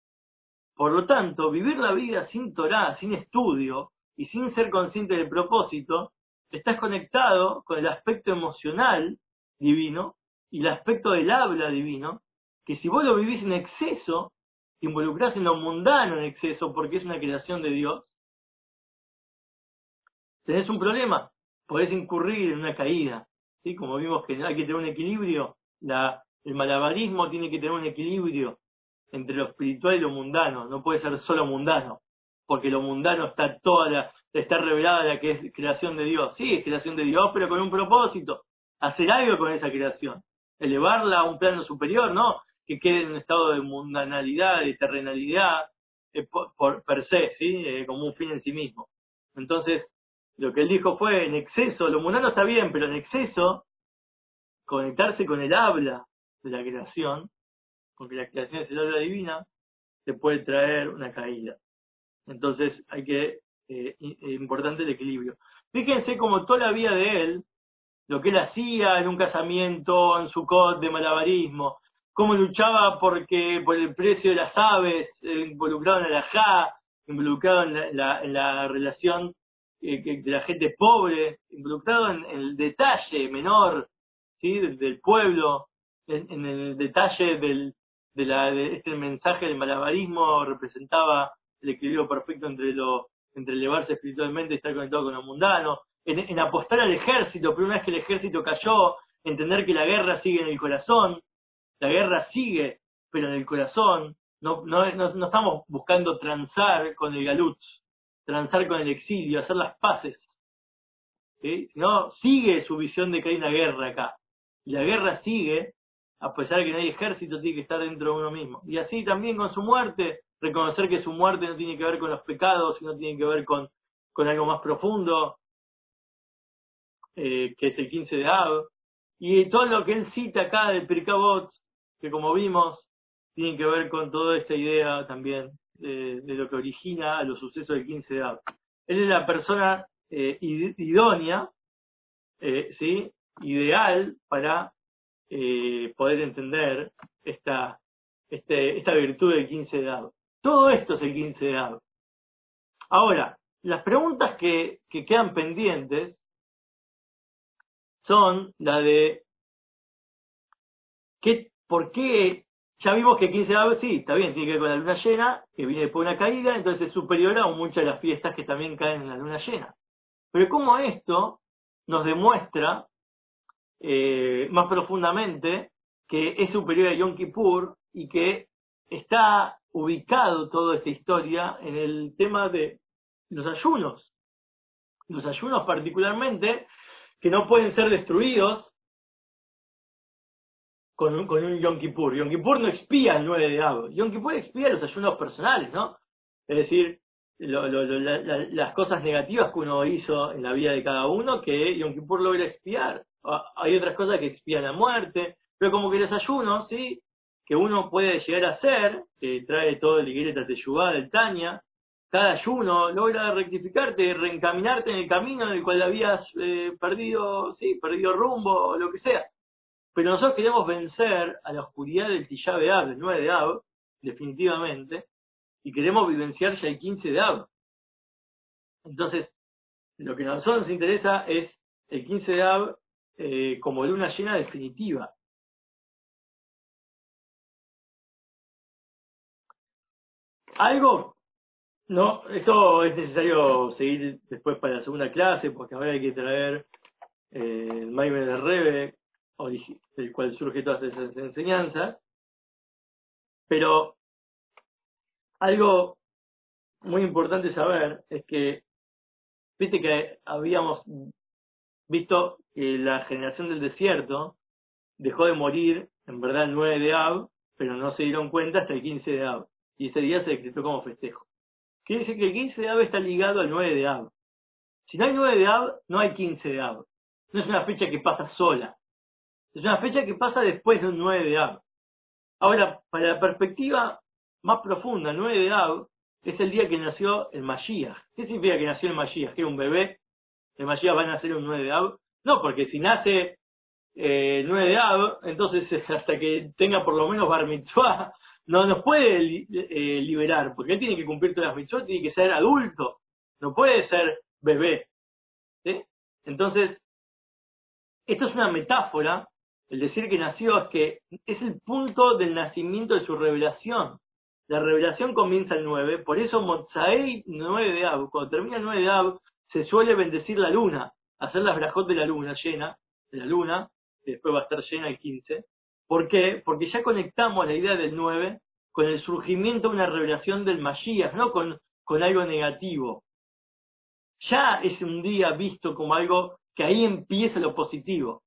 Por lo tanto, vivir la vida sin Torah, sin estudio y sin ser consciente del propósito, estás conectado con el aspecto emocional divino y el aspecto del habla divino, que si vos lo vivís en exceso, te involucrás en lo mundano en exceso porque es una creación de Dios, tenés un problema, podés incurrir en una caída, ¿sí? Como vimos que hay que tener un equilibrio, la, el malabarismo tiene que tener un equilibrio entre lo espiritual y lo mundano, no puede ser solo mundano, porque lo mundano está toda la, está revelada la que es creación de Dios. Sí, es creación de Dios, pero con un propósito, hacer algo con esa creación, elevarla a un plano superior, ¿no? Que quede en un estado de mundanalidad, de terrenalidad, eh, por, per se, ¿sí? Eh, como un fin en sí mismo. Entonces, lo que él dijo fue, en exceso, lo mundano está bien, pero en exceso, conectarse con el habla de la creación, porque la creación es el habla divina, te puede traer una caída. Entonces hay que, eh, eh, importante el equilibrio. Fíjense como toda la vida de él, lo que él hacía en un casamiento, en su cod de malabarismo, cómo luchaba porque por el precio de las aves, involucrado en la ja, involucrado en la relación de la gente pobre, involucrado en, el detalle menor ¿sí? del, pueblo, en, el detalle del, de, la, de este mensaje del malabarismo representaba el equilibrio perfecto entre lo entre elevarse espiritualmente y estar conectado con lo mundano, en, en apostar al ejército, pero una vez que el ejército cayó, entender que la guerra sigue en el corazón, la guerra sigue, pero en el corazón, no, no, estamos buscando transar con el galut, transar con el exilio, hacer las paces. ¿sí? No, sigue su visión de que hay una guerra acá. Y la guerra sigue, a pesar de que no hay ejército, tiene que estar dentro de uno mismo. Y así también con su muerte, reconocer que su muerte no tiene que ver con los pecados, sino tiene que ver con, con algo más profundo, eh, que es el 15 de Av. Y todo lo que él cita acá del Pirkabot, que como vimos, tiene que ver con toda esta idea también de, lo que origina los sucesos del 15 de. Él es la persona eh, idónea, eh, ¿sí? ideal para eh, poder entender esta, este, esta virtud del 15 de. Todo esto es el 15 de. Ahora, las preguntas que, que quedan pendientes son la de ¿qué, ¿por qué? Ya vimos que 15 de Av, sí, está bien, tiene que ver con la luna llena, que viene después de una caída, entonces es superior a muchas de las fiestas que también caen en la luna llena. Pero cómo esto nos demuestra eh, más profundamente que es superior a Yom Kippur y que está ubicado toda esta historia en el tema de los ayunos. Los ayunos particularmente que no pueden ser destruidos con un, con un Yom Kippur. Yom Kippur no expía el 9 de Av. Yom Kippur expía los ayunos personales, ¿no? Es decir, las cosas negativas que uno hizo en la vida de cada uno que Yom Kippur logra expiar. Ah, hay otras cosas que expían la muerte, pero como que los ayunos, ¿sí? Que uno puede llegar a hacer, que trae todo el Igreta Teyubá del Tania, cada ayuno logra rectificarte, reencaminarte en el camino en el cual habías eh, perdido, sí, perdido rumbo lo que sea. Pero nosotros queremos vencer a la oscuridad del Tishá de del 9 de Ab, definitivamente, y queremos vivenciar ya el 15 de Ab. Entonces, lo que a nosotros nos interesa es el 15 de Ab eh, como luna llena definitiva. Algo, no, esto es necesario seguir después para la segunda clase, porque ahora hay que traer eh, el Maime de Rebe, del cual surge todas esas enseñanzas, pero algo muy importante saber es que, viste que habíamos visto que la generación del desierto dejó de morir, en verdad, el 9 de Ab, pero no se dieron cuenta hasta el 15 de Ab. Y ese día se decretó como festejo. Quiere decir que el 15 de Ab está ligado al 9 de Ab. Si no hay 9 de Ab, no hay 15 de Ab. No es una fecha que pasa sola. Es una fecha que pasa después de un 9 de Ab. Ahora, para la perspectiva más profunda, el 9 de Ab es el día que nació el Mashiach. ¿Qué significa que nació el Mashiach? ¿Que era un bebé? ¿El Mashiach va a nacer un 9 de Ab? No, porque si nace eh, 9 de Ab, entonces hasta que tenga por lo menos bar mitzvah, no nos puede eh, liberar, porque él tiene que cumplir todas las mitzvot, tiene que ser adulto, no puede ser bebé. Entonces, esto es una metáfora el decir que nació es que es el punto del nacimiento de su revelación. La revelación comienza el 9, por eso Mozaei 9 de Ab, cuando termina el 9 de Ab, se suele bendecir la luna, hacer las brajot de la luna llena, de la luna, que después va a estar llena el 15. ¿Por qué? Porque ya conectamos la idea del 9 con el surgimiento de una revelación del Mashiach, no con, con algo negativo. Ya es un día visto como algo que ahí empieza lo positivo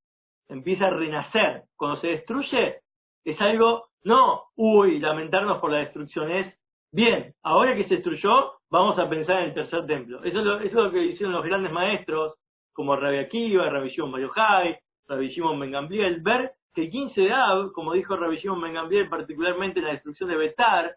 empieza a renacer. Cuando se destruye, es algo, no, uy, lamentarnos por la destrucción, es, bien, ahora que se destruyó, vamos a pensar en el tercer templo. Eso es lo, eso es lo que hicieron los grandes maestros, como Rabbi Akiva, Rabbi Shimon Bar Yochai, Rabbi Shimon Ben ver que el 15 de Ab, como dijo Rabbi Shimon Ben particularmente en la destrucción de Betar,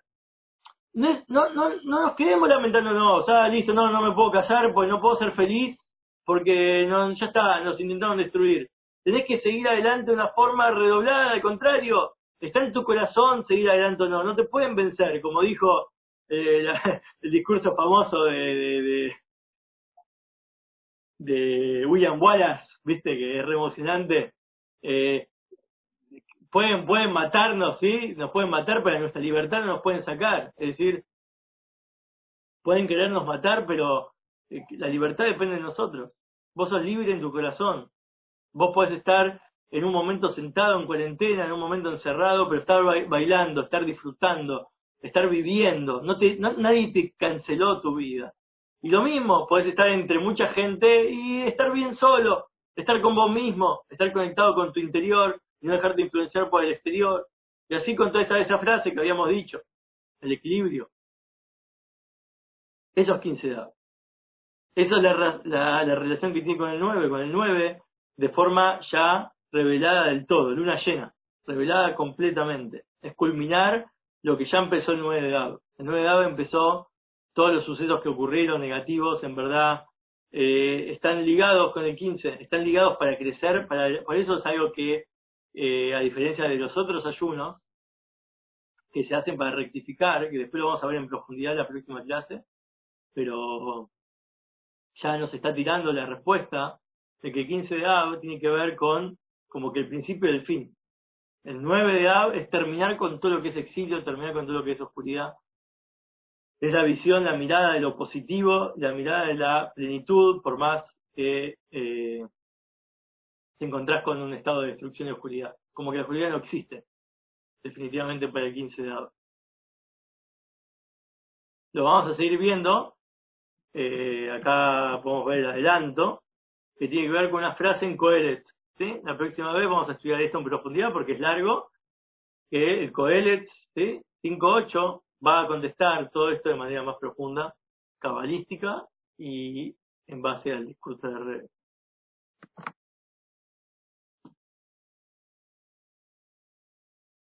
no, no, no, no nos quedemos lamentando, no, o sea, listo, no, no me puedo casar, pues no puedo ser feliz, porque no, ya está, nos intentaron destruir tenés que seguir adelante de una forma redoblada, al contrario, está en tu corazón seguir adelante o no, no te pueden vencer, como dijo eh, el discurso famoso de, de, William Wallace, viste, que es re emocionante. Eh, pueden, pueden matarnos, sí, nos pueden matar, pero nuestra libertad no nos pueden sacar. Es decir, pueden querernos matar, pero eh, la libertad depende de nosotros. Vos sos libre en tu corazón. Vos podés estar en un momento sentado en cuarentena, en un momento encerrado, pero estar bailando, estar disfrutando, estar viviendo. No te, nadie te canceló tu vida. Y lo mismo, podés estar entre mucha gente y estar bien solo, estar con vos mismo, estar conectado con tu interior y no dejarte influenciar por el exterior. Y así con toda esa, esa frase que habíamos dicho, el equilibrio. Esos 15 dados. Esa es la, la, la relación que tiene con el 9. Con el 9 de forma ya revelada del todo, luna llena, revelada completamente. Es culminar lo que ya empezó el 9 de Ab. El 9 de Ab empezó todos los sucesos que ocurrieron negativos, en verdad, eh, están ligados con el 15, están ligados para crecer, para, por eso es algo que eh, a diferencia de los otros ayunos que se hacen para rectificar, que después lo vamos a ver en profundidad en la próxima clase, pero ya nos está tirando la respuesta de que el 15 de Av tiene que ver con como que el principio del fin. El 9 de Av es terminar con todo lo que es exilio, terminar con todo lo que es oscuridad. Es la visión, la mirada de lo positivo, la mirada de la plenitud, por más que eh, te encontrás con un estado de destrucción y oscuridad. Como que la oscuridad no existe, definitivamente para el 15 de Av. Lo vamos a seguir viendo. Eh, acá podemos ver el adelanto, que tiene que ver con una frase en Coelet. ¿sí? La próxima vez vamos a estudiar esto en profundidad porque es largo, que el Coelet ¿sí? 5.8 va a contestar todo esto de manera más profunda, cabalística y en base al discurso de Rebe.